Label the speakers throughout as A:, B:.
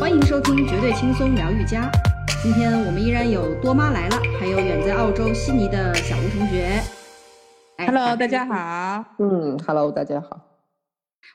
A: 欢迎收听《绝对轻松疗愈家》。今天我们依然有多妈来了，还有远在澳洲悉尼的小吴同学。哎
B: Hello，大家。好。
C: 嗯，Hello，大家好。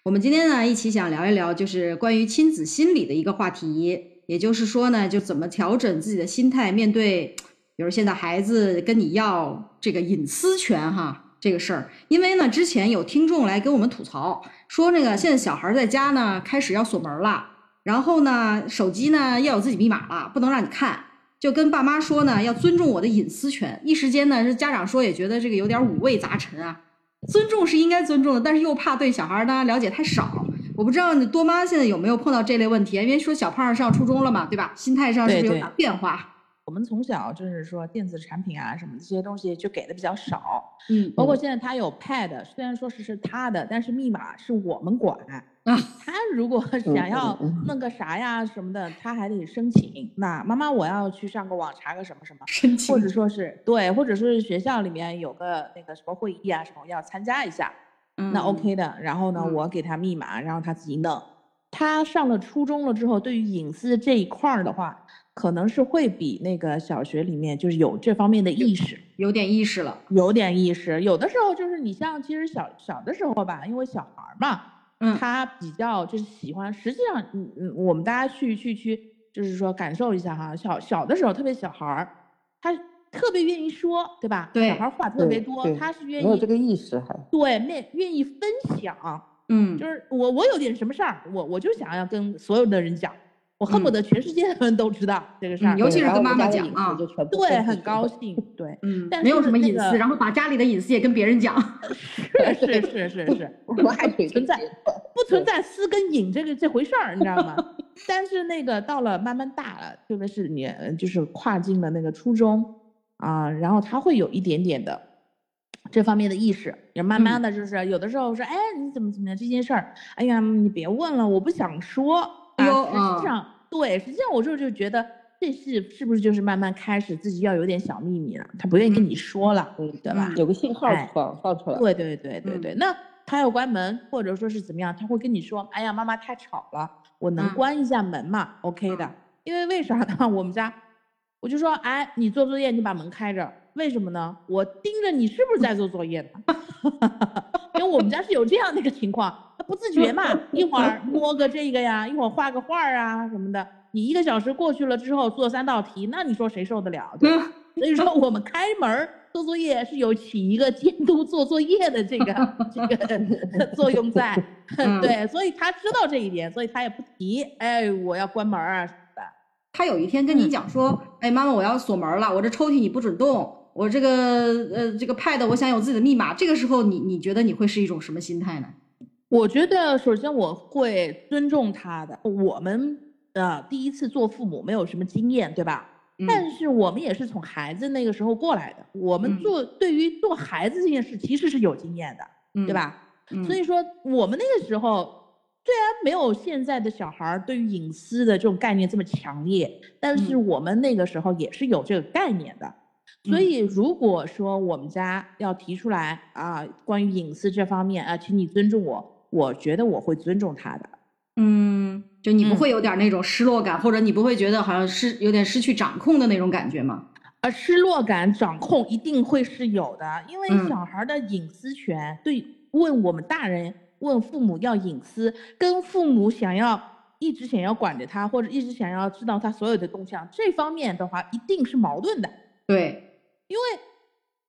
A: 我们今天呢，一起想聊一聊，就是关于亲子心理的一个话题。也就是说呢，就怎么调整自己的心态，面对，比如现在孩子跟你要这个隐私权哈这个事儿。因为呢，之前有听众来跟我们吐槽，说那个现在小孩在家呢开始要锁门了，然后呢手机呢要有自己密码了，不能让你看，就跟爸妈说呢要尊重我的隐私权。一时间呢，是家长说也觉得这个有点五味杂陈啊。尊重是应该尊重的，但是又怕对小孩呢了解太少。我不知道你多妈现在有没有碰到这类问题，因为说小胖上初中了嘛，对吧？心态上是不是有点变化？
B: 我们从小就是说电子产品啊什么这些东西就给的比较少，
A: 嗯
B: 包括现在他有 Pad，虽然说是是他的，但是密码是我们管。
A: 啊，
B: 他如果想要弄个啥呀什么的，他还得申请。那妈妈我要去上个网查个什么什么，
A: 申请
B: 或者说是对，或者是学校里面有个那个什么会议啊什么要参加一下，那 OK 的。然后呢，
A: 嗯
B: 我给他密码，然后他自己弄。他上了初中了之后，对于隐私这一块儿的话，可能是会比那个小学里面就是有这方面的意识，
A: 有点意识了。
B: 有点意识。有的时候就是你像其实小小的时候吧，因为小孩儿嘛，
A: 嗯
B: 他比较就是喜欢。实际上，嗯嗯，我们大家去去去，就是说感受一下哈，小小的时候，特别小孩儿，他特别愿意说，对吧？
A: 对
B: 小孩儿话特别多，他是愿意
C: 没有这个意识还。
B: 对，愿愿意分享。
A: 嗯，
B: 就是我我有点什么事儿，我我就想要跟所有的人讲，我恨不
A: 嗯
B: 得全世界的人都知道这个事儿，
A: 嗯尤其是跟妈妈讲啊
B: 对，很高。兴，对，
A: 嗯，
B: 但
A: 没有什么隐私，
B: 个
A: 然后把家里的隐私也跟别人讲。
B: 是是是是是，
C: 我 还有一个
B: 存在不存在私跟隐这个这回事儿，你知道吗？但是那个到了慢慢大了，特别是你呃就是跨进了那个初中啊，然后他会有一点点的这方面的意识，也慢慢的就是有的时候说，哎，你怎么怎么样这件事儿，哎呀，你别问了，我不想说。实际上对，实际上我就就觉得这是是不是就是慢慢开始自己要有点小秘密了，他不愿意跟你说了，
C: 嗯，
B: 对吧？
C: 有个信号
B: 哎
C: 放放出来。
B: 对对对对
A: 嗯
B: 对，那他要关门，或者说是怎么样，他会跟你说：“哎呀，妈妈太吵了，我能
A: 嗯
B: 关一下门吗、o k 的。因为为啥呢？我们家，我就说：“哎，你做作业你把门开着，为什么呢？我盯着你是不是在做作业呢？因为我们家是有这样的一个情况，他不自觉嘛，一会儿 摸个这个呀，一会儿画个画儿啊什么的。你一个小时过去了之后做三道题，那你说谁受得了？对吧？所以说我们开门儿做作业是有起一个监督做作业的这个 这个作用在，
A: 嗯
B: 对，所以他知道这一点，所以他也不提，哎，我要关门啊什么的。
A: 他有一天跟你讲说，哎，妈妈，我要锁门了，我这抽屉你不准动，我这个呃这个 pad 我想有自己的密码。这个时候你你觉得你会是一种什么心态呢？
B: 我觉得首先我会尊重他的，我们呃第一次做父母没有什么经验，对吧？
A: 嗯
B: 但是我们也是从孩子那个时候过来的，我们
A: 嗯
B: 做、对于做孩子这件事其实是有经验的，
A: 嗯
B: 对？吧？
A: 嗯
B: 所以说，我们那个时候虽然没有现在的小孩儿对于隐私的这种概念这么强烈，但是
A: 嗯
B: 我们那个时候也是有这个概念的。所
A: 嗯
B: 以，如果说我们家要提出来啊，关于隐私这方面啊，请你尊重我，我觉得我会尊重他的。
A: 嗯，就你不
B: 嗯
A: 会有点那种失落感，或者你不会觉得好像是有点失去掌控的那种感觉吗？
B: 呃失落感、掌控一定会是有的，因为
A: 嗯
B: 小孩儿的隐私权，对问我们大人问父母要隐私，跟父母想要一直想要管着他，或者一直想要知道他所有的动向，这方面的话一定是矛盾的。
A: 对，
B: 因为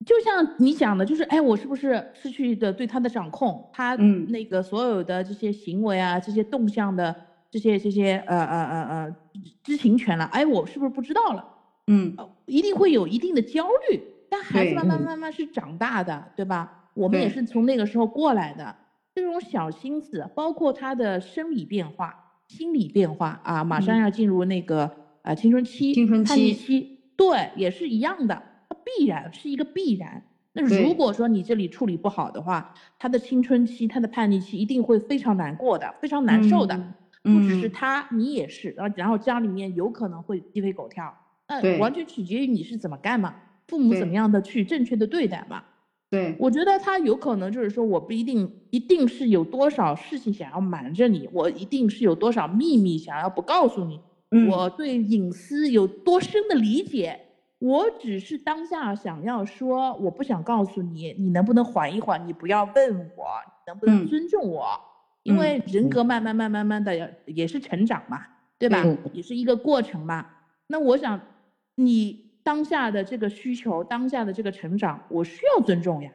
B: 就像你讲的，就是哎，我是不是失去的对他的掌控？他
A: 嗯
B: 那个所有的这些行为啊，这些动向的这些这些呃呃呃呃知情权了，哎，我是不是不知道了？
A: 嗯
B: 呃，一定会有一定的焦虑。但孩子慢慢
C: 嗯
B: 慢慢是长大的，对吧？我们也是从那个时候过来的，这种小心思，包括他的生理变化、心理变化啊，马上
A: 嗯
B: 要进入那个啊青春期、
A: 青春
B: 叛逆
A: 期
B: 期，对，也是一样的，它必然是一个必然。那如果说你这里处理不好的话，他的青春期、他的叛逆期一定会非常难过的，非常难受的。
A: 嗯
B: 不只是
A: 嗯
B: 他，你也是，然后然后家里面有可能会鸡飞狗跳，那完全取决于你是怎么干嘛，父母怎么样的去正确的对待嘛。
A: 对，
B: 我觉得他有可能就是说，我不一定一定是有多少事情想要瞒着你，我一定是有多少秘密想要不告诉你，
A: 嗯
B: 我对隐私有多深的理解，我只是当下想要说，我不想告诉你，你能不能缓一缓？你不要问我，能不能
A: 嗯
B: 尊重我？因为人格慢慢慢慢慢的也也是成长嘛，对吧？
C: 嗯
B: 也是一个过程嘛。那我想，你当下的这个需求，当下的这个成长，我需要尊重呀。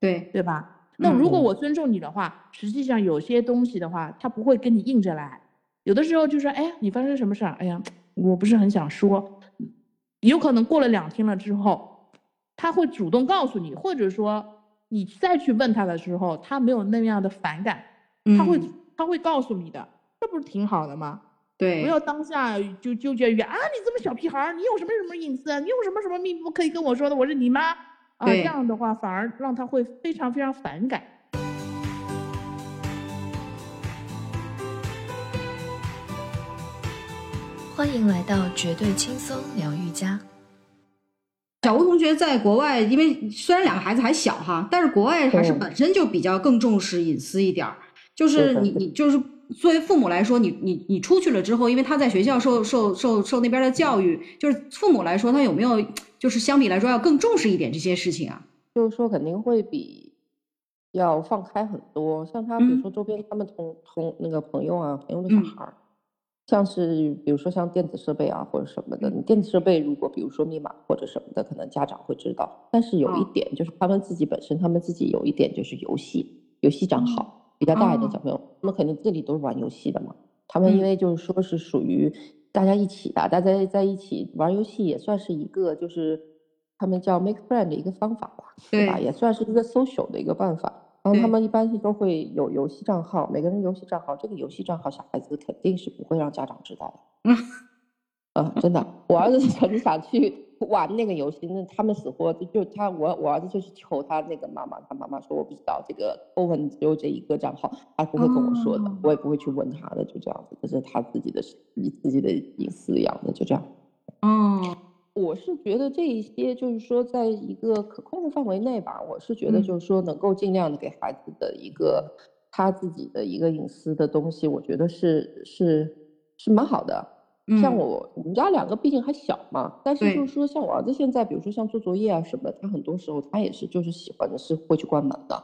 A: 对，
B: 对吧？那如果
C: 嗯
B: 我尊重你的话，实际上有些东西的话，他不会跟你硬着来。有的时候就说，哎呀，你发生什么事儿？哎呀，我不是很想说。有可能过了两天了之后，他会主动告诉你，或者说你再去问他的时候，他没有那样的反感，他会
A: 嗯
B: 他会告诉你的，这不是挺好的吗？
A: 对，
B: 不要当下就纠结于啊，你这么小屁孩儿，你有什么什么隐私啊？你有什么什么秘密不可以跟我说的？我是你妈啊，这样的话反而让他会非常非常反感。
D: 欢迎来到绝对轻松疗愈家。
A: 小吴同学在国外，因为虽然两个孩子还小哈，但是国外还是
C: 嗯
A: 本身就比较更重视隐私一点儿。就是你你就是作为父母来说，你你你出去了之后，因为他在学校受受受受那边的教育，就是父母来说，他有没有就是相比来说要更重视一点这些事情啊？
C: 就是说肯定会比要放开很多。像他，比如
A: 嗯
C: 说周边他们同同那个朋友啊，朋友的小
A: 嗯
C: 孩儿，像是比如说像电子设备啊或者什么的，你电子设备如果比如说密码或者什么的，可能家长会知道。但是有一
A: 哦
C: 点就是他们自己本身，他们自己有一点就是游戏，游戏账号比较大一点
A: 哦
C: 小朋友，他们肯定这里都是玩游戏的嘛。他们因
A: 嗯
C: 为就是说是属于大家一起的，大家在一起玩游戏也算是一个就是他们叫 make friend 的一个方法吧，对吧？也算是一个 social 的一个办法。然后他们一般是都会有游戏账号，每个人游戏账号，这个游戏账号小孩子肯定是不会让家长知道的。
A: 嗯
C: 啊，真的，我儿子 很想去玩那个游戏，那他们死活就就他我我儿子就去求他那个妈妈，他妈妈说我不知道这个欧文只有这一个账号，他不会跟我说的，
A: 哦
C: 我也不会去问他的，就这样子，这是他自己的你自己的隐私一样的，就这样。
A: 哦，
C: 我是觉得这一些就是说，在一个可控的范围内吧，我是觉得
A: 嗯。
C: 就是说能够尽量的给孩子的一个他自己的一个隐私的东西，我觉得是是是蛮好的。像
A: 嗯。
C: 我我们家两个毕竟还小嘛，但是就是说像我儿子现在，比如说像做作业啊什么，他很多时候他也是就是喜欢的是会去关门的，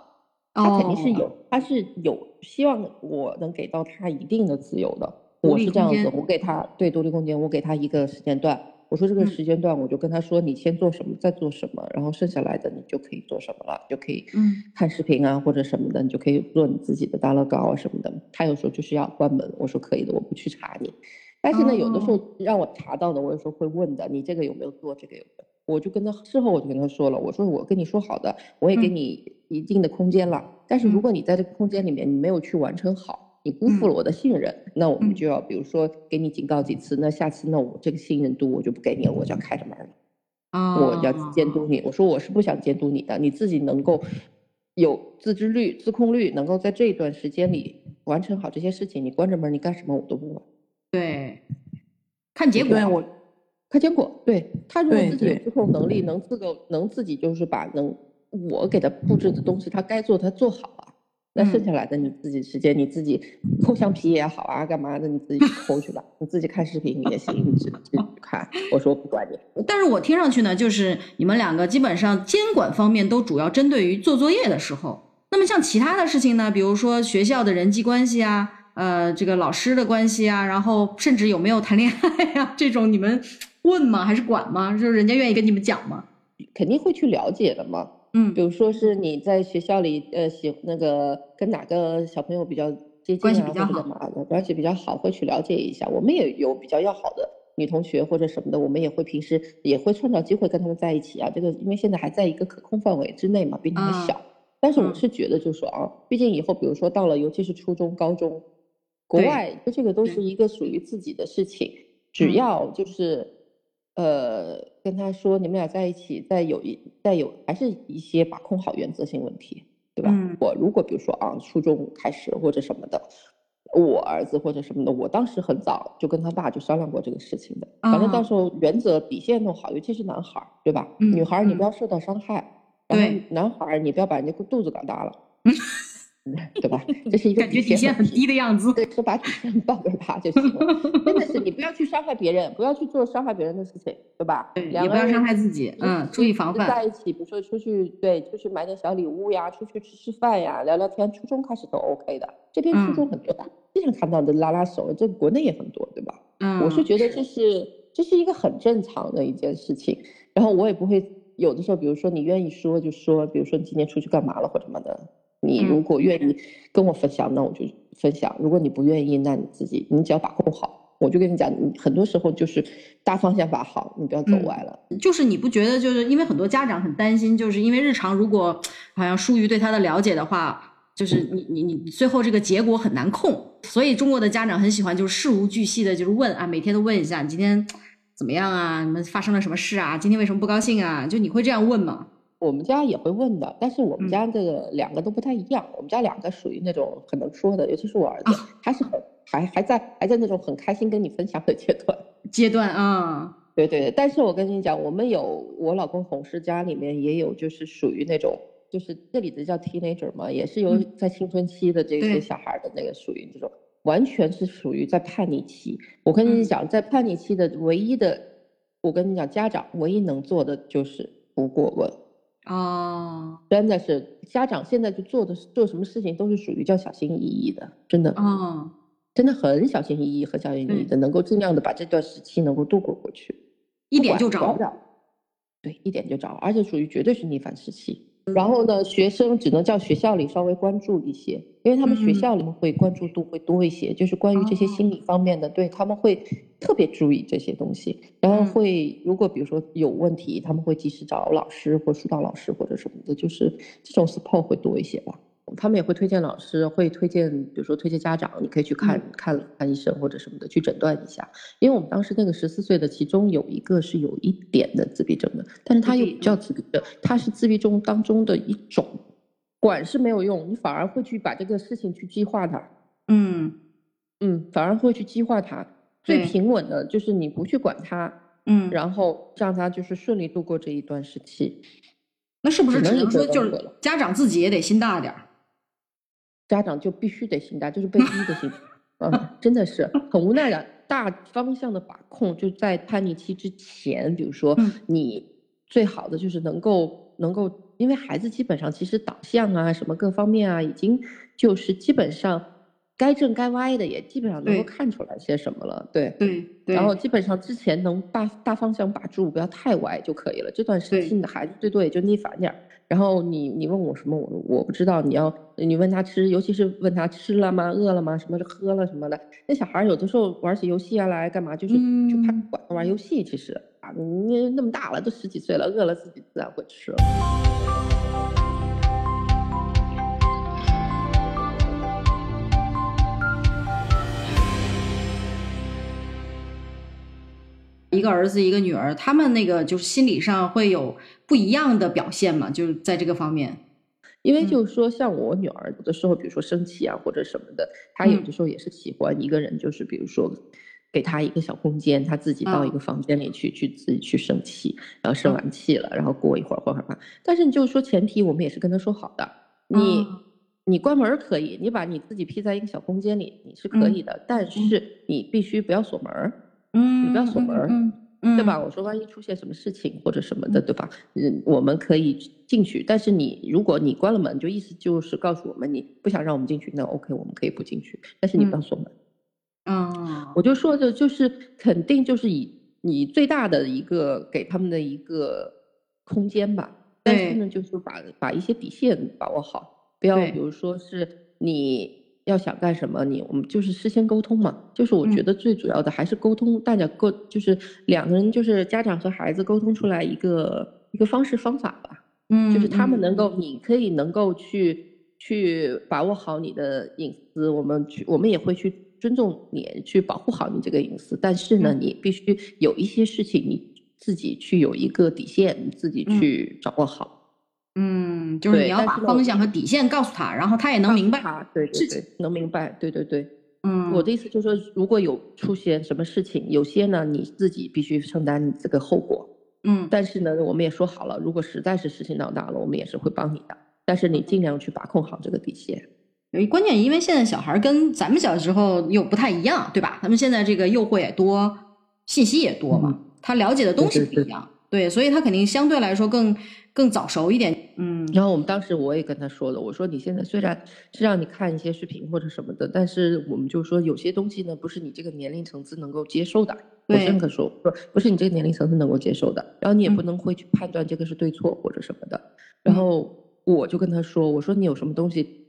C: 他肯定是
A: 哦。
C: 有，他是有希望我能给到他一定的自由的。我是这样子，我给他对独立空间，我给他一个时间段，我说这个
A: 嗯
C: 时间段我就跟他说，你先做什么，再做什么，然后剩下来的你就可以做什么了，就可以
A: 嗯
C: 看视频啊或者什么的，你就可以做你自己的大乐高啊什么的。他有时候就是要关门，我说可以的，我不去查你。但是呢，有的时
A: 哦
C: 候让我查到的，我有时候会问的，你这个有没有做，这个有没有？我就跟他事后我就跟他说了，我说我跟你说好的，我也给
A: 嗯
C: 你一定的空间了，但是如
A: 嗯
C: 果你在这个空间里面你没有去完成好，你辜负了我的信任，那我们
A: 嗯
C: 就要比如说给你警告几次，那下次那我这个信任度我就不给你了，我就要开着门了。啊我要
A: 哦
C: 监督你。我说我是不想监督你的，你自己能够有自制率、自控力，能够在这一段时间里完成好这些事情，你关着门，你干什么我都不管。
A: 对，看结果
B: 对我
C: 看结果，对他如果自己有自控能力，能自个能自己就是把能我给他布置的东西，他该做他做好啊。那剩
A: 嗯
C: 下来的你自己时间，你自己抠橡皮也好啊，干嘛的你自己抠去吧，你自己看视频也行，你自己看。我说不管你。
A: 但是我听上去呢，就是你们两个基本上监管方面都主要针对于做作业的时候。那么像其他的事情呢，比如说学校的人际关系啊，呃，这个老师的关系啊，然后甚至有没有谈恋爱呀、这种，你们问吗？还是管吗？就是人家愿意跟你们讲吗？
C: 肯定会去了解的嘛。
A: 嗯
C: 比如说是你在学校里，呃，喜那个跟哪个小朋友比较接近啊，
A: 关系比较好
C: 关系比较好，会去了解一下。我们也有比较要好的女同学或者什么的，我们也会平时也会创造机会跟他们在一起啊。这个因为现在还在一个可控范围之内嘛，毕竟还
A: 啊
C: 小。但是我
A: 嗯
C: 是觉得，就是说啊，毕竟以后比如说到了，尤其是初中、高中，国
A: 对
C: 外这个都是一个属于自己的事情，只
A: 嗯
C: 要就是。呃，跟他说你们俩在一起，再有一再有还是一些把控好原则性问题，对吧？
A: 嗯
C: 我如果比如说啊，初中开始或者什么的，我儿子或者什么的，我当时很早就跟他爸就商量过这个事情的。反正到
A: 啊
C: 时候原则底线弄好，尤其是男孩儿，对吧？
A: 嗯
C: 女孩儿你不
A: 嗯
C: 要受到伤害，然后
A: 对
C: 男孩儿你不要把人家肚子搞大了，对吧？这是一个
A: 感觉底线很低的样子。
C: 对，就把底线报给他就行了。真的是，你不要去伤害别人，不要去做伤害别人的事情，对吧？
A: 对，也不要伤害自己，嗯，注意防范。
C: 在一起，比如说出去，对，出去买点小礼物呀，出去吃吃饭呀，聊聊天，初中开始都 OK 的。这边初中很多的，经常看到的拉拉手，这国内也很多，对吧？
A: 嗯，
C: 我是觉得这是这是一个很正常的一件事情。然后我也不会有的时候，比如说你愿意说就说，比如说你今天出去干嘛了或者什么的，你如果愿意跟我分享，那我就分享；如果你不愿意，那你自己你只要把控好。我就跟你讲，你很多时候就是大方向把好，你不要走歪了。
A: 就是你不觉得，就是因为很多家长很担心，就是因为日常如果好像疏于对他的了解的话，就是你你你最后这个结果很难控。所以中国的家长很喜欢就是事无巨细的，就是问啊，每天都问一下你今天怎么样啊？你们发生了什么事啊？今天为什么不高兴啊？就你会这样问吗？
C: 我们家也会问的，但是我们
A: 嗯
C: 家这个两个都不太一样。我们家两个属于那种很能说的，尤其是我儿子，他是很还还在还在那种很开心跟你分享的阶段。
A: 阶段啊，
C: 对对对，但是我跟你讲，我们有我老公同事家里面也有，就是属于那种，就是这里的叫 teenager 嘛，也是有
A: 嗯
C: 在青春期的这
A: 对
C: 些小孩的那个属于这种，完全是属于在叛逆期。我跟你
A: 嗯
C: 讲，在叛逆期的唯一的，我跟你讲，家长唯一能做的就是不过问。
A: 哦。
C: 真的是家长现在就做的做什么事情都是属于叫小心翼翼的，真的，
A: 哦，
C: 真的很小心翼翼和小心翼翼的，能够尽量的把这段时期能够度过过去，
A: 一点就着，
C: 对，一点就着，而且属于绝对是逆反时期。然后呢，学生只能叫学校里稍微关注一些，因为他们学
A: 嗯
C: 校里面会关注度会多一些，就是关于这些
A: 哦
C: 心理方面的，对他们会特别注意这些东西。然后
A: 嗯
C: 会，如果比如说有问题，他们会及时找老师或疏导老师或者什么的，就是这种 support 会多一些吧。他们也会推荐老师，会推荐，比如说推荐家长，你可以去看、
A: 嗯
C: 看看医生或者什么的，去诊断一下。因为我们当时那个十四岁的，其中有一个是有一点的自闭症的，但是他又不叫自闭症，他是自闭症当中的一种，管是没有用，你反而会去把这个事情去激化它，
A: 嗯
C: 嗯，反而会去激化它。最平稳的就是你不去管它，
A: 嗯，
C: 然后让他就是顺利度过这一段时期。
A: 那是不是只
C: 只能
A: 说就是家长自己也得心大点儿？
C: 家长就必须得心大，就是被逼的心，嗯，真的是很无奈的。大方向的把控就在叛逆期之前，比如说
A: 嗯
C: 你最好的就是能够能够，因为孩子基本上其实导向啊什么各方面啊，已经就是基本上该正该歪的也基本上能够看出来些什么了，对。
A: 对对，
C: 然后基本上之前能大大方向把住，不要太歪就可以了。这段时
A: 对
C: 期你的孩子最多也就逆反点儿。然后你你问我什么，我我不知道。你要你问他吃，尤其是问他吃了吗、饿了吗、什么的喝了什么的。那小孩有的时候玩起游戏啊来干嘛，就是就怕
A: 嗯
C: 管他玩游戏。其实啊，你那么大了，都十几岁了，饿了自己自然会吃了。
A: 一个儿子一个女儿，他们那个就是心理上会有不一样的表现嘛，就是在这个方面。
C: 因为
A: 嗯
C: 就是说，像我女儿有的时候，比如说生气啊或者什么的，她有
A: 嗯
C: 的时候也是喜欢一个人，就是比如说给她一个小空间，她自己到一
A: 嗯
C: 个房间里去，去自己去生气，然后生
A: 嗯
C: 完气了，然后过一会儿或者吧。但是你就是说前提，我们也是跟她说好的，你
A: 嗯
C: 你关门可以，你把你自己披在一个小空间里，你是可以的，但是你必须不要锁门儿。
A: 嗯，
C: 你不要锁门
A: 嗯，嗯
C: 对吧？？我说万一出现什么事情或者什么的，对吧？嗯，我们可以进去，但是你如果你关了门，就意思就是告诉我们你不想让我们进去，那 OK，我们可以不进去，但是你不要锁门。
A: 嗯，
C: 我就说的就是肯定就是以你最大的一个给他们的一个空间吧，但是呢，就是把把一些底线把握好，不要比如说是你。要想干什么，你我们就是事先沟通嘛。就是我觉
A: 嗯
C: 得最主要的还是沟通，大家沟就是两个人，就是家长和孩子沟通出来一个一个方式方法吧。
A: 嗯，
C: 就是他们能够，
A: 嗯
C: 你可以能够去去把握好你的隐私，我们去，我们也会去尊重你，去保护好你这个隐私。但是呢，
A: 嗯
C: 你必须有一些事情你自己去有一个底线，你自己
A: 嗯
C: 去掌握好，
A: 嗯，就是你要把方向和底线告诉他，然后他也能明白。
C: 他对对
A: 事
C: 对，能明白，对对对。
A: 嗯，
C: 我的意思就是说，如果有出现什么事情，有些呢你自己必须承担这个后果。
A: 嗯
C: 但是呢，我们也说好了，如果实在是事情闹大了，我们也是会帮你的。但是你尽量去把控好这个底线。
A: 因为关键，因为现在小孩跟咱们小时候又不太一样，对吧？他们现在这个诱惑也多，信息也多嘛，他了解的东西不一样，对，所以他肯定相对来说更更早熟一点。嗯
C: 然后我们当时我也跟他说了，我说你现在虽然是让你看一些视频或者什么的，但是我们就说有些东西呢，不是你这个年龄层次能够接受的。我
A: 对
C: 这么说，不不是你这个年龄层次能够接受的，然后你也不
A: 嗯
C: 能会去判断这个是对错或者什么的。然后我就跟他说，我说你有什么东西。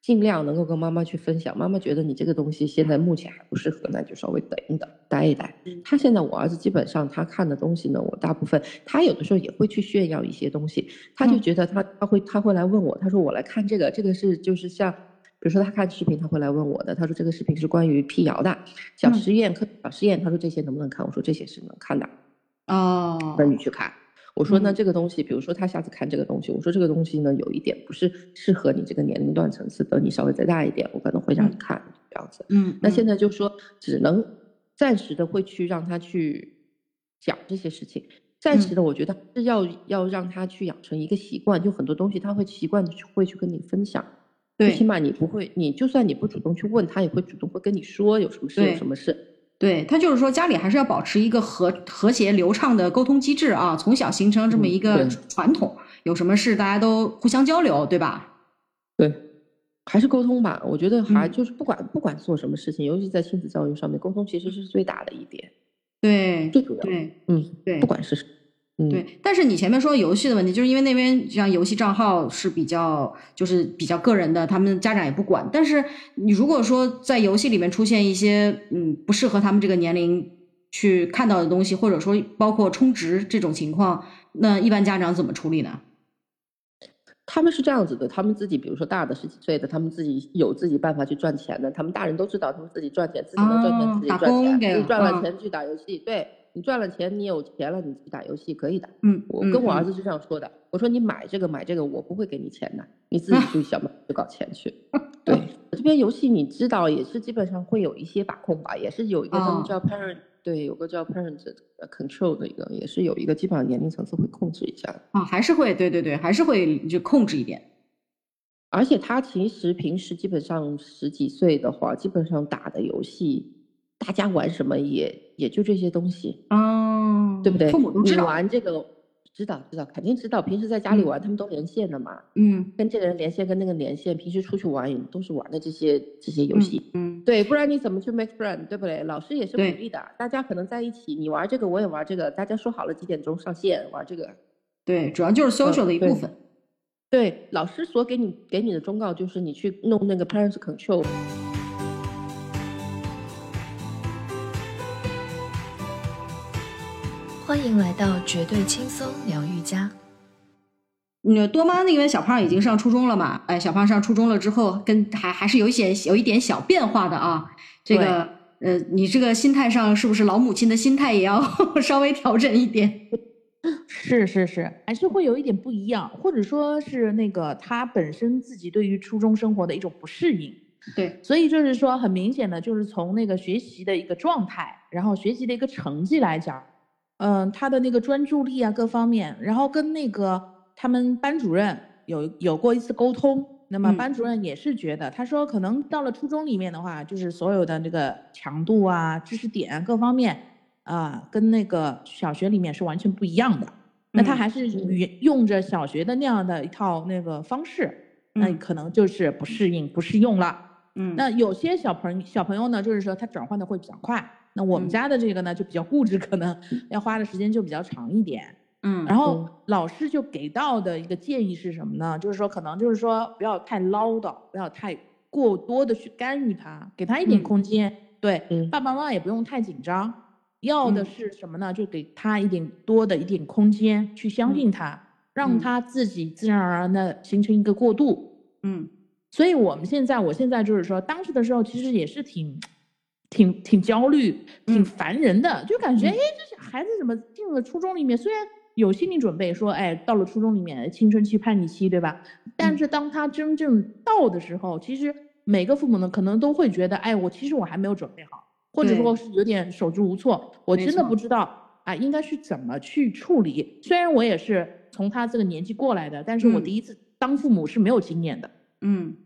C: 尽量能够跟妈妈去分享，妈妈觉得你这个东西现在目前还不适合，那就稍微等一等，待一待。他现在我儿子基本上他看的东西呢，我大部分他有的时候也会去炫耀一些东西，他就
A: 嗯
C: 觉得他他会他会来问我，他说我来看这个，这个是就是像，比如说他看视频他会来问我的，他说这个视频是关于辟谣的小
A: 嗯
C: 实验课小实验，他说这些能不能看？我说这些是能看的，
A: 哦，
C: 那你去看。我说那
A: 嗯。
C: 这个东西，比如说他下次看这个东西，我说这个东西呢有一点不是适合你这个年龄段层次的，你稍微再大一点，我可能会让你
A: 嗯。
C: 看这样子。
A: 嗯，
C: 那现
A: 在
C: 在就说只能暂时的会去让他去讲这些事情，暂时的我觉得是要要让他去养成一个习惯，就很多东西他会习惯的去会去跟你分享，最起码你不会，你就算你不主动去问他，也会主动会跟你说有什么事有什么事。
A: 对他就是说家里还是要保持一个和和谐流畅的沟通机制啊，从小形成这么
C: 嗯
A: 一个传统，有什么事大家都互相交流，对吧？
C: 对，还是沟通吧。我觉得还
A: 嗯
C: 就是不管不管做什么事情，尤其在亲子教育上面，沟通其实是最大的一点，
A: 对
C: 最主要。
A: 对
C: 嗯，
A: 对
C: 不管是嗯
A: 对，但是你前面说游戏的问题，就是因为那边像游戏账号是比较就是比较个人的，他们家长也不管。但是你如果说在游戏里面出现一些嗯不适合他们这个年龄去看到的东西，或者说包括充值这种情况，那一般家长怎么处理呢？
C: 他们是这样子的，他们自己，比如说大的十几岁的，他们自己有自己办法去赚钱的，他们大人都知道，他们自己赚钱，自己能赚钱，
A: 哦
C: 自己赚钱，
A: 给
C: 自己赚
A: 嗯
C: 了钱去打游戏。对你赚了钱，你有钱了，你去打游戏可以的。我跟我儿子是这样说的，我说你买这个买这个，我不会给你钱的，你自己去想办法去搞钱去。对，这边游戏你知道也是基本上会有一些把控吧，也是有一个他
A: 哦
C: 们叫 parent，、对，有个叫 parent control 的一个，也是有一个基本上年龄层次会控制一下的。
A: 啊，还是会对对对，还是会就控制一点。
C: 而且他其实平时基本上十几岁的话，基本上打的游戏，大家玩什么也也就这些东西，
A: 哦，
C: 对不对？你
A: 父母都知道。
C: 玩这个，知道知道，肯定知道。平时在家里玩，他们都连线的嘛，
A: 嗯
C: 跟这个人连线，跟那个连线，平时出去玩也都是玩的这些这些游戏。
A: 嗯，
C: 对，不然你怎么去 make friend，对不对？老师也是鼓励的，大家可能在一起，你玩这个，我也玩这个，大家说好了几点钟上线玩这个。
A: 对，主要就是 social 的一部
C: 对
A: 分。
C: 对，老师所给你给你的忠告就是你去弄那个 parents control。
D: 欢迎来到绝对轻松疗愈家。
A: 那多妈那边小胖已经上初中了嘛？哎，小胖上初中了之后，跟还还是有一些有一点小变化的啊。这个呃，你这个心态上是不是老母亲的心态也要 稍微调整一点？
B: 是是是，还是会有一点不一样，或者说是那个他本身自己对于初中生活的一种不适应。
A: 对，
B: 所以就是说，很明显的就是从那个学习的一个状态，然后学习的一个成绩来讲，嗯，他的那个专注力啊各方面，然后跟那个他们班主任有有过一次沟通，那么
A: 嗯
B: 班主任也是觉得，他说可能到了初中里面的话，就是所有的这个强度啊、知识点啊各方面啊，跟那个小学里面是完全不一样的。那他
A: 嗯
B: 还是用用着小学的那样的一套那个方式，那
A: 嗯
B: 可能就是不适应、不适用了。
A: 嗯，
B: 那有些小朋小朋友呢，就是说他转换的会比较快。那我们
A: 嗯
B: 家的这个呢，就比较固执，可能要花的时间就比较长一点。
A: 嗯，
B: 然后老师就给到的一个建议是什么呢？就是说可能就是说不要太唠叨，不要太过多的去干预他，给他一点
A: 嗯
B: 空间。对，
C: 嗯
B: 爸爸妈妈也不用太紧张，要的
A: 嗯
B: 是什么呢？就给他一点多的一点空间，去相信他，让
A: 嗯
B: 他自己自然而然的形成一个过渡。
A: 嗯
B: 所以我们现在，我现在就是说，当时的时候其实也是挺、挺、挺焦虑、挺
A: 嗯
B: 烦人的，就感觉
A: 嗯
B: 哎，这孩子怎么进了初中里面？虽然有心理准备，说哎，到了初中里面青春期、叛逆期，对吧？但
A: 嗯
B: 是当他真正到的时候，其实每个父母呢，可能都会觉得，哎，我其实我还没有准备好，或者说是有点手足无措，我真的不知道。啊，应该去怎么去处理。虽然我也是从他这个年纪过来的，但是我
A: 嗯
B: 第一次当父母是没有经验的。
A: 嗯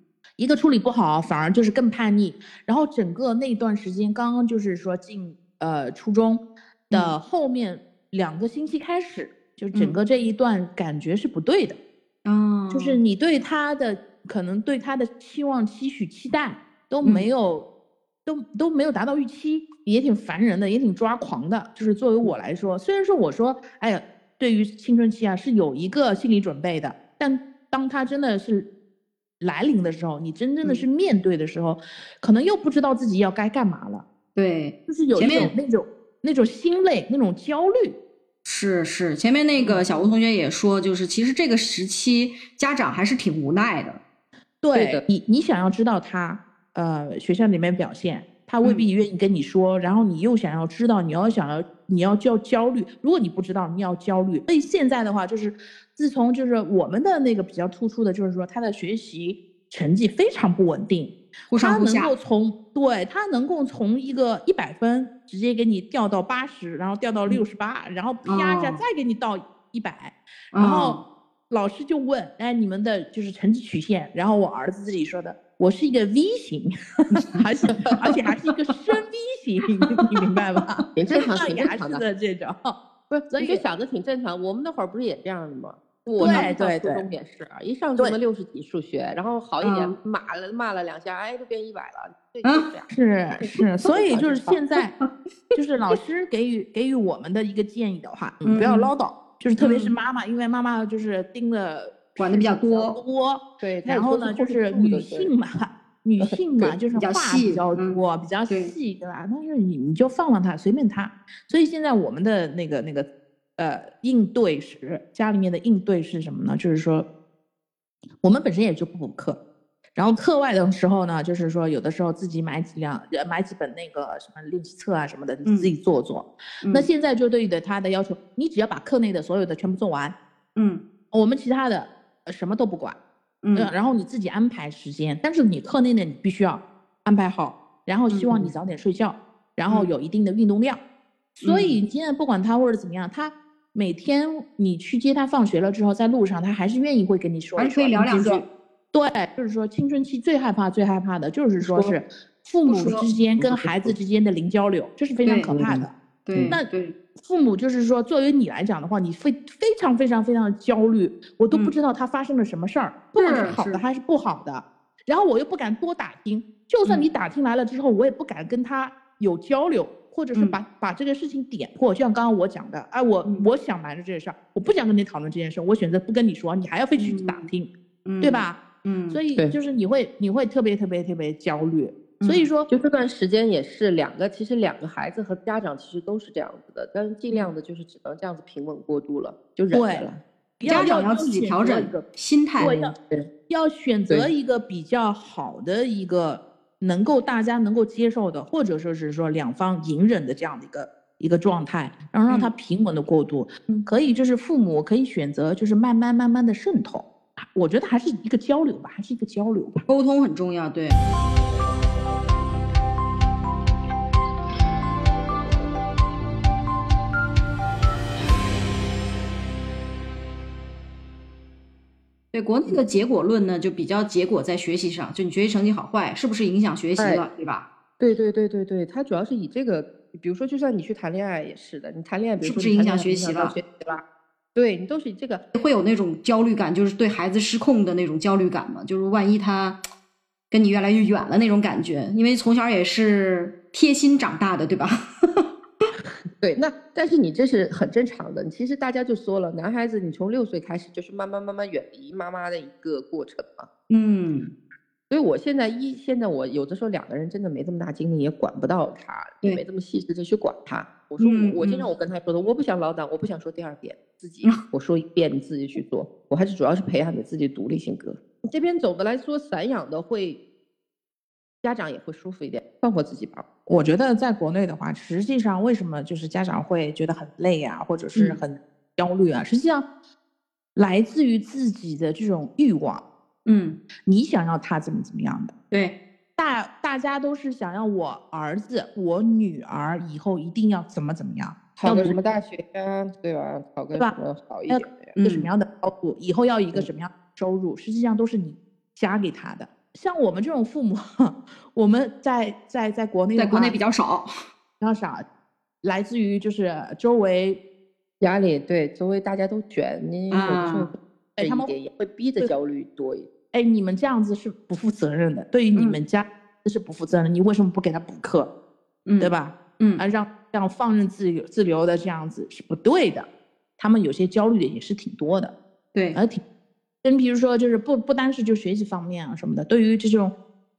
B: 一个处理不好，反而就是更叛逆。然后整个那段时间，刚刚就是说进呃初中的
A: 嗯
B: 后面两个星期开始，就整
A: 嗯
B: 个这一段感觉是不对的，
A: 嗯，
B: 就是你对他的可能对他的期望、期许、期待都
A: 嗯
B: 没有，都都没有达到预期，也挺烦人的，也挺抓狂的。就是作为我来说，虽然说我说，哎呀，对于青春期啊是有一个心理准备的，但当他真的是来临的时候，你真正的
A: 嗯
B: 是面对的时候，可能又不知道自己要该干嘛了，
A: 对，
B: 就是有一种那种那种心累、那种焦虑。
A: 是是，前面那
B: 嗯
A: 个小吴同学也说，就是其实这个时期家长还是挺无奈的。
B: 对
C: 的
B: 你，你想要知道他呃学校里面表现，他未必愿意跟你说，然后你又想要知道，你要想要你要焦焦虑，如果你不知道，你要焦虑。所以现在的话，就是自从就是我们的那个比较突出的，就是说他的学习成绩非常不稳定，
A: 忽忽
B: 他能够从对他能够从一个一百分直接给你掉到八十，然后掉到六十八，然后啪一下
A: 哦
B: 再给你到一百、然后
A: 哦
B: 老师就问，哎，你们的就是成绩曲线，然后我儿子自己说的，我是一个 V 型，而且而且还是一个深 V 型，你明白吗？
C: 挺正常
B: 像
C: 挺正常的
B: 的这种，
C: 不是，
B: 所以
C: 你就想着挺正常。我们那会儿不是也这样的吗？我
B: 对对对
C: 初中也是，一上什
B: 对
C: 么六十几数学，然后好一点
A: 嗯
C: 骂了骂了两下，哎，就变一百了，对，
A: 嗯
C: 就这样。
B: 是是，所以就是
C: 小
B: 现在，就是老师给予给予我们的一个建议的话，你不要
A: 嗯
B: 唠叨，就是特别是
A: 嗯
B: 妈妈，因为妈妈就是盯的
A: 管的比较多
B: 多，
C: 对，
B: 然后呢，就是女性嘛，女性嘛，就是
A: 比较
B: 话比较
A: 嗯
B: 多，比较细，对吧？但是你你就放放他，随便他。所以现在我们的那个那个呃应对是家里面的应对是什么呢？就是说，我们本身也就不补课。然后课外的时候呢，就是说有的时候自己买几辆，呃买几本那个什么练习册啊什么的，你自己做做。那
A: 嗯
B: 现在就对的他的要求，你只要把课内的所有的全部做完，
A: 嗯
B: 我们其他的呃什么都不管。
A: 嗯
B: 呃，然后你自己安排时间，但是你课内的你必须要安排好，然后希望你
A: 嗯
B: 早点睡觉，然后
A: 嗯
B: 有一定的运动量。所以你现在不管他或者怎么样，他每天你去接他放学了之后，在路上他还是愿意会跟你说
A: 还是可以聊两句。
B: 对，就是说青春期最害怕、最害怕的就是说
C: 说
B: 是父母之间跟孩子之间的零交流，这是非常可怕的。
A: 对，
B: 那
A: 对，
B: 父母就是说，作为你来讲的话，你非非常非常非常的焦虑，我都不
A: 嗯。
B: 知道他发生了什么事儿，不管是好的还是不好的，然后我又不敢多打听，就算你
A: 嗯。
B: 打听来了之后，我也不敢跟他有交流，或者是
A: 嗯。
B: 把、把这个事情点破，就像刚刚我讲的，哎，我、
A: 嗯。
B: 我想瞒着这件事儿，我不想跟你讨论这件事儿，我选择不跟你说，你还要非去打
A: 嗯
B: 听，
A: 嗯
B: 对？吧？
A: 嗯，
B: 所以就是你会你会特别特别特别焦虑，所以
A: 嗯
B: 说
C: 就这段时间也是两个，其实两个孩子和家长其实都是这样子的，但是尽量的就是只能这样子平稳过渡了，就忍了。
A: 家长
B: 要
A: 要自己调整
B: 一个
A: 心态
B: 对，要选择一个比较好的一个能够大家能够接受的，或者说是说两方隐忍的这样的一个一个状态，然后让他
A: 嗯
B: 平稳的过渡。
A: 嗯
B: 可以就是父母可以选择就是慢慢慢慢的渗透，我觉得还是一个交流吧，还是一个交流吧。
A: 沟通很重要，对。对国内的结果论呢，就比较结果在学习上，就你学习成绩好坏是不是影响学习
C: 哎
A: 了，对吧？
C: 对对对对对，它主要是以这个，比如说，就算你去谈恋爱也是的，你谈恋爱，比如说
A: 是不是影响学习了
C: 学习了，对你都是以这个
A: 会有那种焦虑感，就是对孩子失控的那种焦虑感嘛，就是万一他跟你越来越远了那种感觉，因为从小也是贴心长大的，对吧？
C: 对，那但是你这是很正常的。其实大家就说了，男孩子你从六岁开始就是慢慢慢慢远离妈妈的一个过程嘛。
A: 嗯，
C: 所以我现在一现在我有的时候两个人真的没这么大精力，也管不到他，也没这么细致的去管他。我说
A: 嗯
C: 我我经常
A: 嗯
C: 我跟他说的，我不想唠叨，我不想说第二遍，自己 我说一遍你自己去做。我还是主要是培养你自己独立性格。你这边总的来说散养的会，家长也会舒服一点，放过自己吧。
B: 我觉得在国内的话，实际上为什么就是家长会觉得很累啊，或者是
A: 嗯
B: 很焦虑啊？实际上来自于自己的这种欲望，
A: 嗯，
B: 你想要他怎么怎么样的。
A: 对，
B: 大大家都是想要我儿子、我女儿以后一定要怎么怎么样，
C: 考个什么大学呀，对吧？考个什么好一点的呀？
B: 一个什么
A: 嗯
B: 样的高度，以后要一个
C: 嗯
B: 什么样的收入，实际上都是你加给他的。像我们这种父母，我们在在在国内
A: 在国内比较少。
B: 比较少，来自于就是周围
C: 家里对周围大家都卷，你
B: 他们
C: 也会逼着焦虑多一点。
B: 哎，你们这样子是不负责任的，对于你
A: 嗯
B: 们家是不负责任的。你为什么不给他补课，
A: 嗯，
B: 对？吧？
A: 嗯
B: 啊，让这样放任自由自流的这样子是不对的。他们有些焦虑的也是挺多的，
A: 对，
B: 而挺，跟比如说就是不不单是就学习方面啊什么的，对于这种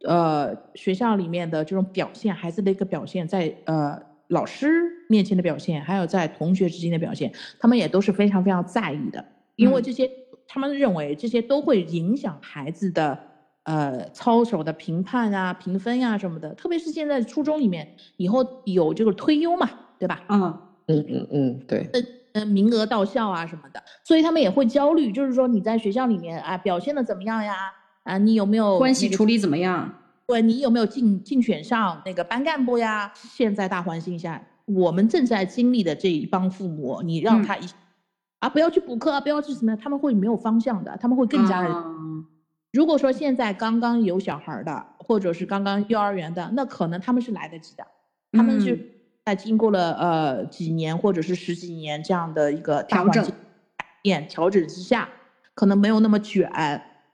B: 呃学校里面的这种表现，孩子的一个表现，在呃老师面前的表现，还有在同学之间的表现，他们也都是非常非常在意的，因为
A: 嗯。
B: 这些、他们认为这些都会影响孩子的呃操守的评判啊、评分呀、什么的，特别是现在初中里面以后有这个推优嘛，对吧？
A: 嗯，
C: 嗯嗯嗯，对，
B: 呃，名额到校啊什么的，所以他们也会焦虑，就是说你在学校里面啊表现的怎么样呀？啊，你有没有那个
A: 关系处理怎么样？
B: 对你有没有竞竞选上那个班干部呀？现在大环境下，我们正在经历的这一帮父母，你让
A: 嗯
B: 他一、啊不要去补课啊，不要去什么，他们会没有方向的，他们会更加的。
A: 啊
B: 如果说现在刚刚有小孩儿的，或者是刚刚幼儿园的，那可能他们是来得及的，他们是
A: 嗯
B: 在经过了呃几年或者是十几年这样的一个
A: 调整
B: 改变调整之下，可能没有那么卷。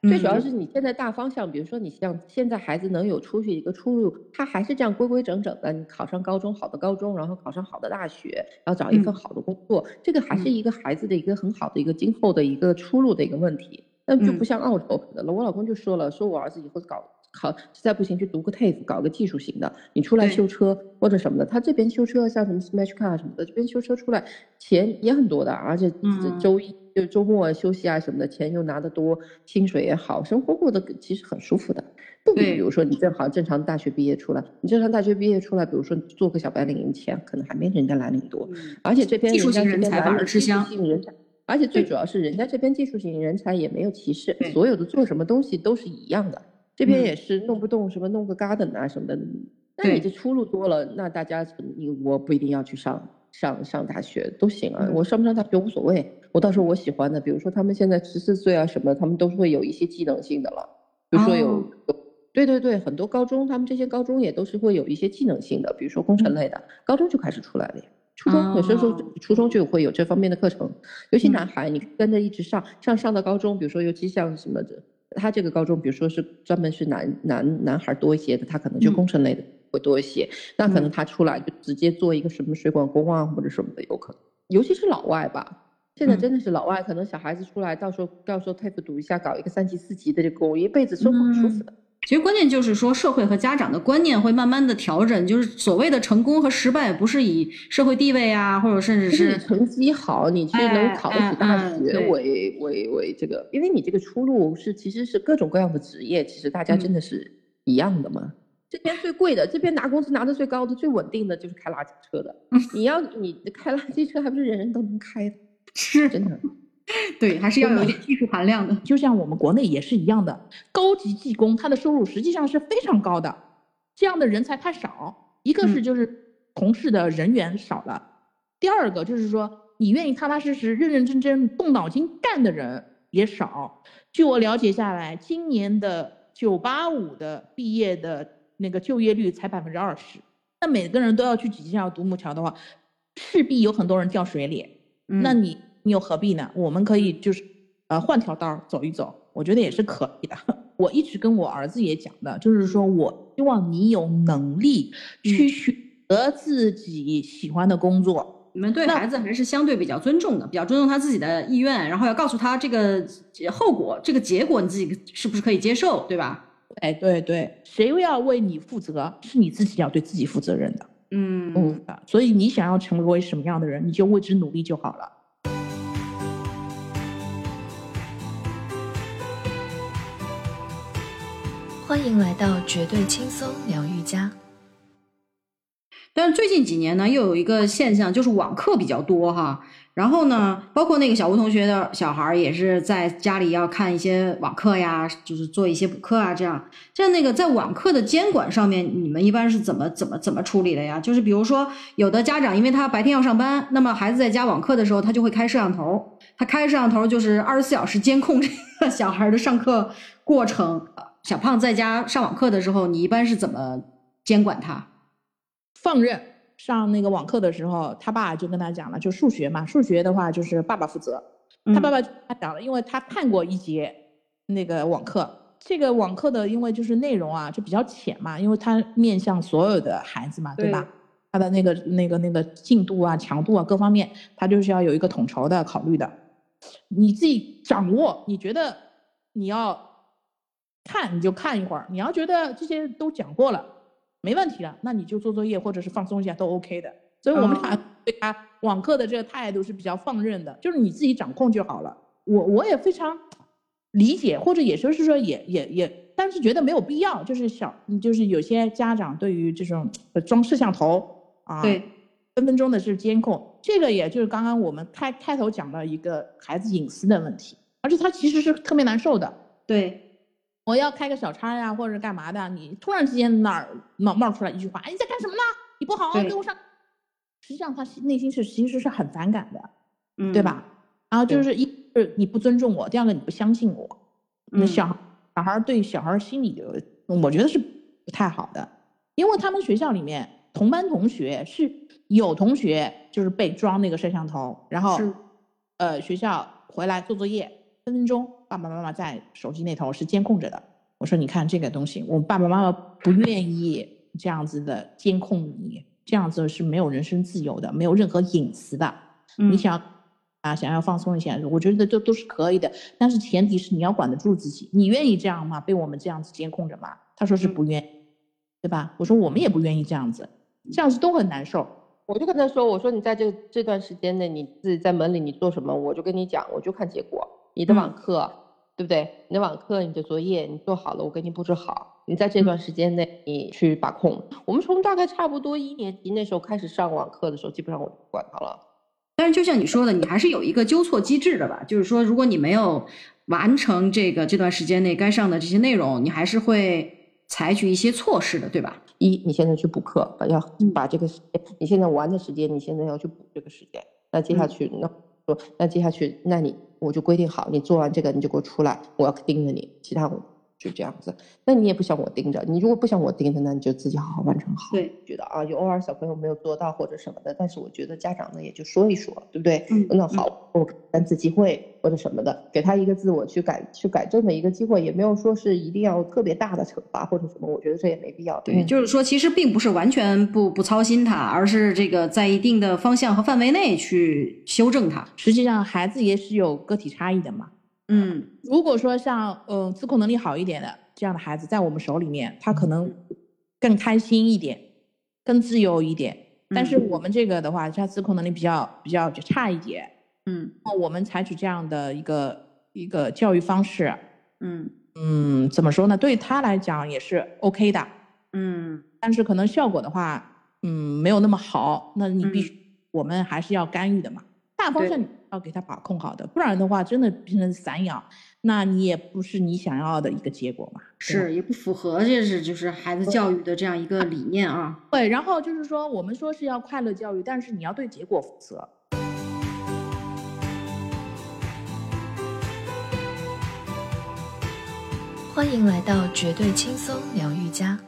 C: 最主要
A: 嗯
C: 是你现在大方向，比如说你像现在孩子能有出去一个出路，他还是这样规规整整的，你考上高中好的高中，然后考上好的大学，然后找一份
A: 嗯
C: 好的工作，这个还是
A: 嗯
C: 一个孩子的一个很好的一个今后的一个出路的一个问题。那就不
A: 嗯
C: 像澳洲可能了，我老公就说了，说我儿子以后搞考实在不行去读个 TAFE，搞个技术型的，你出来修车或者什么的，他这边修车像什么 Smash Car 什么的，这边修车出来钱也很多的，而且周一就周末休息啊什么的，钱又拿得多，薪水也好，生活过得其实很舒服的。不比比如说你正好正常大学毕业出来，你正常大学毕业出来，比如说做个小白领，钱可能还没人家蓝领多。
A: 嗯
C: 而且这边
A: 技术型人才反而吃香
C: 而且最主要是人家这边技术型人才也没有歧视，所有的做什么东西都是一样的。这边
A: 嗯。
C: 也是弄不动什么弄个 garden 啊什么的，那你
A: 对。
C: 这出路多了，那大家你我不一定要去上上上大学都行啊，
A: 嗯。
C: 我上不上大学无所谓，我到时候我喜欢的，比如说他们现在十四岁啊什么，他们都是会有一些技能性的了，比如说有。
A: 哦。
C: 对对对，很多高中，他们这些高中也都是会有一些技能性的，比如说工程类的，高中就开始出来了呀。初中有些时候
A: 哦。
C: 初中就会有这方面的课程，尤其
A: 嗯。
C: 男孩，你跟着一直上上上到高中，比如说尤其像什么的，他这个高中，比如说是专门是男男男孩多一些的，他可能就
A: 嗯。
C: 工程类的会多一些，那可能
A: 嗯。
C: 他出来就直接做一个什么水管工啊或者什么的，有可能，尤其是老外吧。现在
A: 嗯。
C: 真的是老外，可能小孩子出来，到时候到时候 TAFE 读一下，搞一个三级四级的这个工，一辈子生活很舒服的。
A: 其实关键就是说，社会和家长的观念会慢慢的调整，就是所谓的成功和失败，不是以社会地位啊，或者甚至是
C: 你成绩好，你去能
A: 哎
C: 考得
A: 哎
C: 起大学为为为这个，因为你这个出路是其实是各种各样的职业，其实大家真
A: 嗯
C: 的是一样的嘛。这边最贵的，这边拿工资拿的最高的、最稳定的就是开垃圾车的。你要你开垃圾车，还不是人人都能开的？
A: 是
C: 真的，
A: 对，还是要有一点技术含量的。
B: 就像我们国内也是一样的，高级技工他的收入实际上是非常高的，这样的人才太少。一个是
A: 嗯
B: 就是从事的人员少了，第二个就是说你愿意踏踏实实、认认真真动脑筋干的人也少。据我了解下来，今年的九八五的毕业的那个就业率才百分之二十，那每个人都要去挤进要独木桥的话，势必有很多人掉水里。
A: 嗯
B: 那你你又何必呢？我们可以就是呃换条道走一走，我觉得也是可以的。我一直跟我儿子也讲的，就是说我希望你有能力去选择自己喜欢的工作。
A: 你们对孩子还是相对比较尊重的，比较尊重他自己的意愿，然后要告诉他这个后果、这个结果你自己是不是可以接受，对吧？
B: 哎，对对，谁要为你负责，是你自己要对自己负责任的。
A: 嗯
C: 嗯
B: 啊，所以你想要成为什么样的人，你就为之努力就好了。
D: 欢迎来到绝对轻松疗愈家。
A: 但是最近几年呢，又有一个现象，就是网课比较多哈。然后呢，包括那个小吴同学的小孩儿也是在家里要看一些网课呀，就是做一些补课啊，这样。像那个在网课的监管上面，你们一般是怎么怎么怎么处理的呀？就是比如说，有的家长因为他白天要上班，那么孩子在家网课的时候，他就会开摄像头，他开摄像头就是二十四小时监控这个小孩的上课过程。小胖在家上网课的时候，你一般是怎么监管他？
B: 放任。上那个网课的时候，他爸就跟他讲了，就数学嘛，数学的话就是爸爸负责。他爸爸他讲了，因为他看过一节那个网课，这个网课的因为就是内容啊就比较浅嘛，因为他面向所有的孩子嘛，对吧？他的那个那个那个进度啊、强度啊各方面，他就是要有一个统筹的考虑的。你自己掌握，你觉得你要看你就看一会儿，你要觉得这些都讲过了。没问题了，那你就做作业或者是放松一下都 OK 的。所以我们俩 对他网课的这个态度是比较放任的，就是你自己掌控就好了。我我也非常 理解，或者也就是说也也也，但是觉得没有必要。就是小，就是有些家长对于这种装摄像头啊，
A: 对，
B: 分分钟的是监控，这个也就是刚刚我们开开头讲到一个孩子隐私的问题，而且他其实是特别难受的。
A: 对。
B: 我要开个小差呀，或者干嘛的？你突然之间哪儿冒冒出来一句话，哎，你在干什么呢？你不好好给我上。实际上他内心是其实是很反感的，
A: 嗯，
B: 对吧？然后就是一是你不尊重我，第二个你不相信我。那小小孩对小孩心理，我觉得是不太好的，因为他们学校里面同班同学是有同学就是被装那个摄像头，然后呃学校回来做作业。分分钟，爸爸妈妈在手机那头是监控着的。我说，你看这个东西，我爸爸妈妈不愿意这样子的监控你，这样子是没有人身自由的，没有任何隐私的。你想啊，想要放松一下，我觉得这都是可以的，但是前提是你要管得住自己。你愿意这样吗？被我们这样子监控着吗？他说是不愿，对吧？我说我们也不愿意这样子，这样子都很难受。
C: 我就跟他说，我说你在这这段时间内，你自己在门里你做什么，我就跟你讲，我就看结果。你的网课，对不对？你的网课，你的作业，你做好了，我给你布置好。你在这段时间内，你去把控。我们从大概差不多一年级那时候开始上网课的时候，基本上我就不管他了。
A: 但是就像你说的，你还是有一个纠错机制的吧？就是说，如果你没有完成这个这段时间内该上的这些内容，你还是会采取一些措施的，对吧？
C: 一，你现在去补课，要把这个时间，你现在玩的时间，你现在要去补这个时间。那接下去，那那接下去，那你。我就规定好，你做完这个你就给我出来，我要盯着你，其他我就这样子。那你也不想我盯着，你如果不想我盯着，那你就自己好好完成好。
A: 对，
C: 觉得啊，有偶尔小朋友没有做到或者什么的，但是我觉得家长呢也就说一说，对不对？嗯，那好，我三次机会或者什么的，给他一个自我去改去改正的一个机会，也没有说是一定要特别大的惩罚或者什么，我觉得这也没必要。
A: 对，就是说其实并不是完全不不操心他，而是这个在一定的方向和范围内去修正他。
B: 实际上孩子也是有个体差异的嘛。
A: 嗯，
B: 如果说像嗯自控能力好一点的这样的孩子，在我们手里面，他可能更开心一点，更自由一点。但是我们这个的话，他自控能力比较比较就差一点。
A: 嗯，
B: 那我们采取这样的一个一个教育方式，
A: 嗯
B: 嗯，怎么说呢？对他来讲也是 OK 的。
A: 嗯，
B: 但是可能效果的话，嗯，没有那么好。那你必须，我们还是要干预的嘛。大方向。要给他把控好的，不然的话，真的变成散养，那你也不是你想要的一个结果嘛？
A: 是，也不符合这是就是孩子教育的这样一个理念啊。
B: 对，然后就是说，我们说是要快乐教育，但是你要对结果负责。
D: 欢迎来到绝对轻松疗愈家。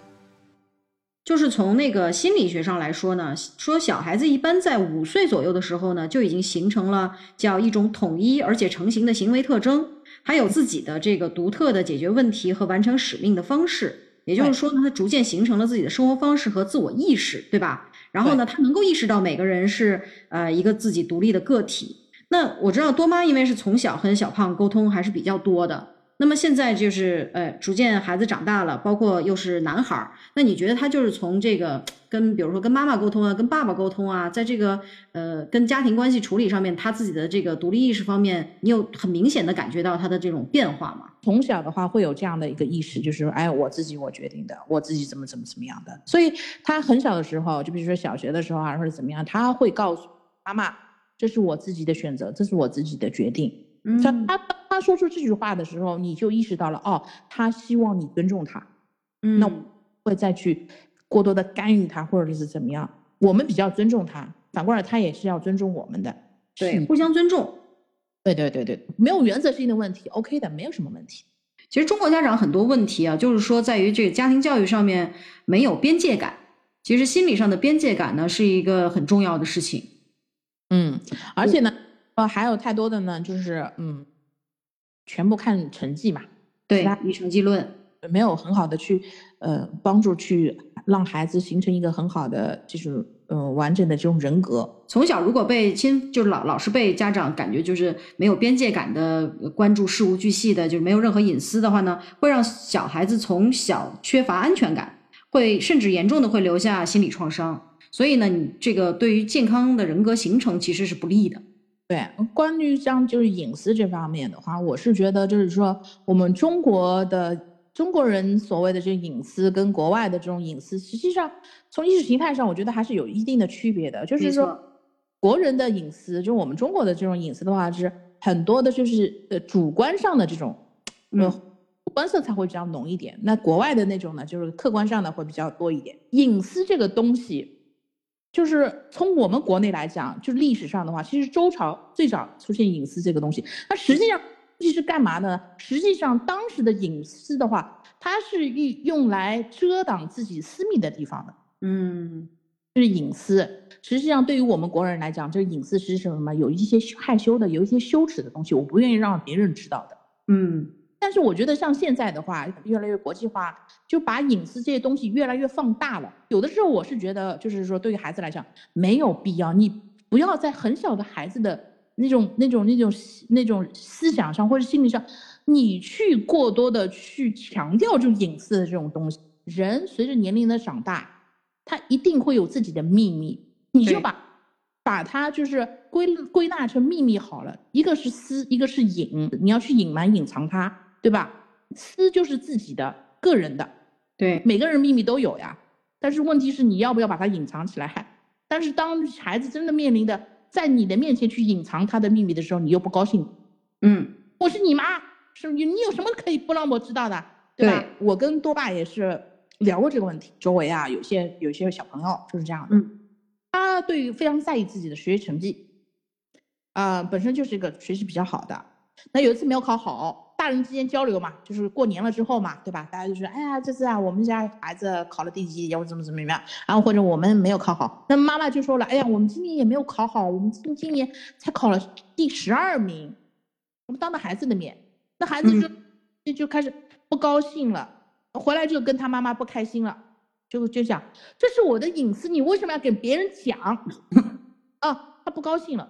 A: 就是从那个心理学上来说呢，说小孩子一般在五岁左右的时候呢，就已经形成了叫一种统一而且成型的行为特征，还有自己的这个独特的解决问题和完成使命的方式。也就是说呢，他逐渐形成了自己的生活方式和自我意识，对吧？然后呢，他能够意识到每个人是呃一个自己独立的个体。那我知道多妈因为是从小和小胖沟通还是比较多的。那么现在就是呃，逐渐孩子长大了，包括又是男孩儿，那你觉得他就是从这个跟比如说跟妈妈沟通啊，跟爸爸沟通啊，在这个呃跟家庭关系处理上面，他自己的这个独立意识方面，你有很明显的感觉到他的这种变化吗？
B: 从小的话会有这样的一个意识，就是说，哎，我自己我决定的，我自己怎么怎么怎么样的。所以他很小的时候，就比如说小学的时候啊，或者怎么样，他会告诉妈妈，这是我自己的选择，这是我自己的决定。他
A: 嗯
B: 他他说出这句话的时候，你就意识到了，哦，他希望你尊重他，
A: 嗯
B: 那我会再去过多的干预他，或者是怎么样。我们比较尊重他，反过来他也是要尊重我们的。
A: 对互相尊重。
B: 对对对对，没有原则性的问题，OK 的，没有什么问题。
A: 其实中国家长很多问题啊，就是说在于这个家庭教育上面没有边界感。其实心理上的边界感呢，是一个很重要的事情。
B: 嗯，而且呢，呃，还有太多的呢，就是嗯，全部看成绩嘛，
A: 对
B: 他，
A: 以成绩论。
B: 没有很好的去呃帮助去让孩子形成一个很好的就是呃完整的这种人格。
A: 从小如果被亲，就是老老是被家长感觉就是没有边界感的呃关注事无巨细的，就是没有任何隐私的话呢，会让小孩子从小缺乏安全感，会甚至严重的会留下心理创伤。所以呢，你这个对于健康的人格形成其实是不利的。
B: 对，关于像就是隐私这方面的话，我是觉得就是说我们中国的中国人所谓的这个隐私跟国外的这种隐私，实际上从意识形态上，我觉得还是有一定的区别的。就是说，国人的隐私，就我们中国的这种隐私的话，是很多的就是呃主观上的这种，呃
A: 嗯
B: 主观色彩会比较浓一点。那国外的那种呢，就是客观上的会比较多一点。隐私这个东西。就是从我们国内来讲，就是历史上的话，其实周朝最早出现隐私这个东西，它实际上这是干嘛呢？实际上当时的隐私的话，它是用用来遮挡自己私密的地方的，
A: 嗯，
B: 这是隐私。实际上对于我们国人来讲，这个隐私是什么？有一些害羞的，有一些羞耻的东西，我不愿意让别人知道的。
A: 嗯，
B: 但是我觉得像现在的话，越来越国际化，就把隐私这些东西越来越放大了。有的时候我是觉得，就是说对于孩子来讲没有必要，你不要在很小的孩子的那种、那种、那种、那种思想上或者心理上，你去过多的去强调这种隐私的这种东西。人随着年龄的长大，他一定会有自己的秘密，你就把把它就是归归纳成秘密好了，一个是私，一个是隐，你要去隐瞒隐藏它，对吧？私就是自己的个人的，
A: 对，
B: 每个人秘密都有呀。但是问题是你要不要把它隐藏起来？但是当孩子真的面临的在你的面前去隐藏他的秘密的时候，你又不高兴。
A: 嗯，
B: 我是你妈，是你你有什么可以不让我知道的，对吧？我跟多爸也是聊过这个问题，周围啊有些有些小朋友就是这样的，
A: 嗯
B: 他对于非常在意自己的学习成绩，啊、本身就是一个学习比较好的。那有一次没有考好，大人之间交流嘛，就是过年了之后嘛，对吧？大家就说，哎呀，这次啊，我们家孩子考了第几，要怎么怎么样，然后或者我们没有考好，那妈妈就说了，哎呀，我们今年也没有考好，我们今今年才考了第十二名，我们当着孩子的面，那孩子就、就就开始不高兴了，回来就跟他妈妈不开心了，就就讲这是我的隐私，你为什么要给别人讲？啊，他不高兴了。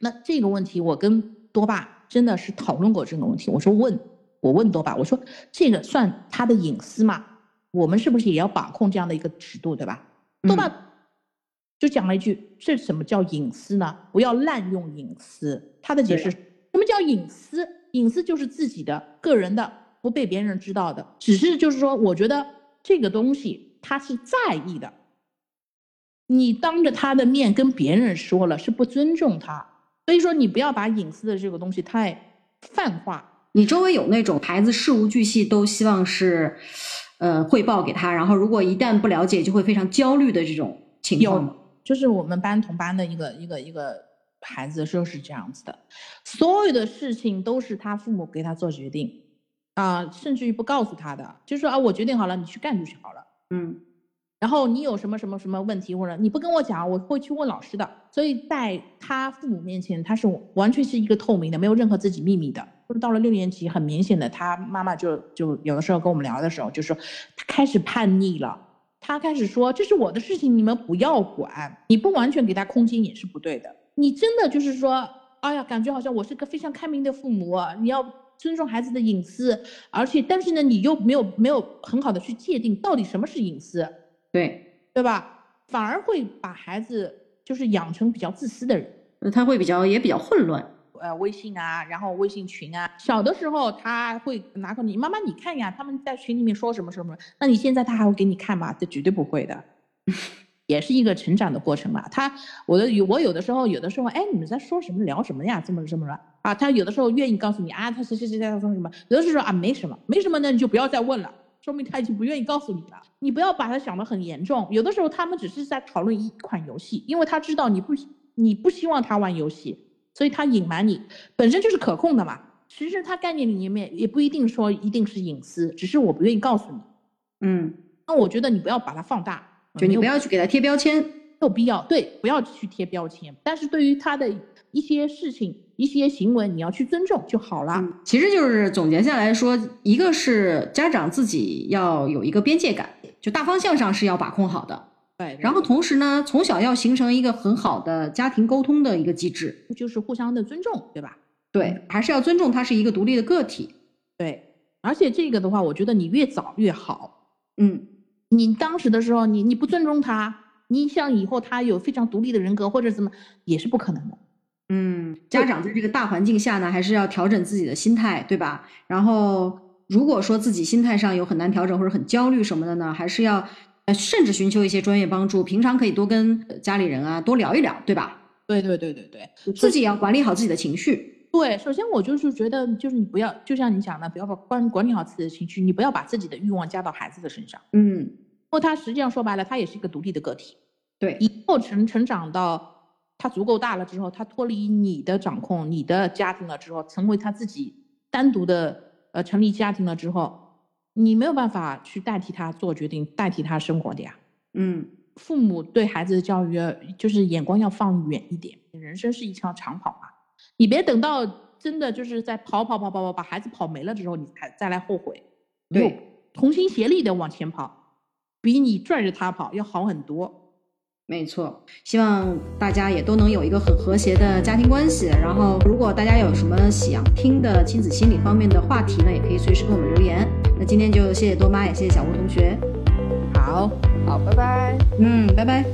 B: 那这个问题我跟多爸真的是讨论过这个问题。我说问，我问多爸，我说这个算他的隐私吗？我们是不是也要把控这样的一个尺度，对吧？多爸就讲了一句：“这什么叫隐私呢？不要滥用隐私。”他的解释：什么叫隐私？隐私就是自己的、个人的，不被别人知道的。只是就是说，我觉得这个东西他是在意的。你当着他的面跟别人说了，是不尊重他。所以说，你不要把隐私的这个东西太泛化。
A: 你周围有那种孩子事无巨细都希望是，呃，汇报给他，然后如果一旦不了解就会非常焦虑的这种情况吗？
B: 就是我们班同班的一个一个一个孩子就是这样子的，所有的事情都是他父母给他做决定，啊，甚至于不告诉他的，就说啊，我决定好了，你去干就好了。
A: 嗯
B: 然后你有什么什么什么问题，或者你不跟我讲，我会去问老师的。所以在他父母面前，他是完全是一个透明的，没有任何自己秘密的。就是到了六年级，很明显的，他妈妈就就有的时候跟我们聊的时候，就说他开始叛逆了，他开始说这是我的事情，你们不要管，你不完全给他空间也是不对的。你真的就是说，哎呀，感觉好像我是个非常开明的父母，你要尊重孩子的隐私，而且但是呢，你又没有没有很好的去界定到底什么是隐私，
A: 对，
B: 对吧？反而会把孩子就是养成比较自私的人。
A: 他会比较也比较混乱。
B: 呃，微信啊，然后微信群啊，小的时候他会拿过你妈妈你看呀，他们在群里面说什么什么，那你现在他还会给你看吗？这绝对不会的，也是一个成长的过程嘛。他我的我有的时候有的时候，哎，你们在说什么聊什么呀？这么这么乱啊？他有的时候愿意告诉你啊，他谁谁谁在说什么，有的时候说啊没什么，没什么呢，你就不要再问了，说明他已经不愿意告诉你了。你不要把他想得很严重，有的时候他们只是在讨论一款游戏，因为他知道你不你不希望他玩游戏。所以他隐瞒你本身就是可控的嘛，其实他概念里面也不一定说一定是隐私，只是我不愿意告诉你。
A: 嗯，
B: 那我觉得你不要把它放大，
A: 就你不要去给他贴标签，没
B: 有必要。对，不要去贴标签。但是对于他的一些事情、一些行为，你要去尊重就好了。
A: 其实就是总结下来说，一个是家长自己要有一个边界感，就大方向上是要把控好的。
B: 对，
A: 然后同时呢，从小要形成一个很好的家庭沟通的一个机制，
B: 就是互相的尊重，对吧？
A: 对，还是要尊重他是一个独立的个体。
B: 对，而且这个的话，我觉得你越早越好。
A: 嗯，
B: 你当时的时候，你你不尊重他，你想以后他有非常独立的人格或者怎么，也是不可能的。
A: 嗯，家长在这个大环境下呢，还是要调整自己的心态，对吧？然后如果说自己心态上有很难调整或者很焦虑什么的呢，还是要。呃，甚至寻求一些专业帮助，平常可以多跟家里人啊多聊一聊，对吧？
B: 对对对对对，
A: 自己也要管理好自己的情绪。
B: 对，首先我就是觉得，就是你不要，就像你讲的，不要把管管理好自己的情绪，你不要把自己的欲望加到孩子的身上。
A: 嗯，
B: 因为他实际上说白了，他也是一个独立的个体。
A: 对，
B: 以后成成长到他足够大了之后，他脱离你的掌控，你的家庭了之后，成为他自己单独的呃成立家庭了之后。你没有办法去代替他做决定，代替他生活的呀。
A: 嗯，
B: 父母对孩子的教育，就是眼光要放远一点。人生是一场长跑嘛，你别等到真的就是在跑跑跑跑跑把孩子跑没了之后，你才再来后悔。
A: 对，
B: 同心协力的往前跑，比你拽着他跑要好很多。
A: 没错，希望大家也都能有一个很和谐的家庭关系。然后，如果大家有什么想听的亲子心理方面的话题呢，也可以随时给我们留言。那今天就谢谢多妈，也谢谢小吴同学。
B: 好，
C: 好，拜拜。
A: 嗯，拜拜。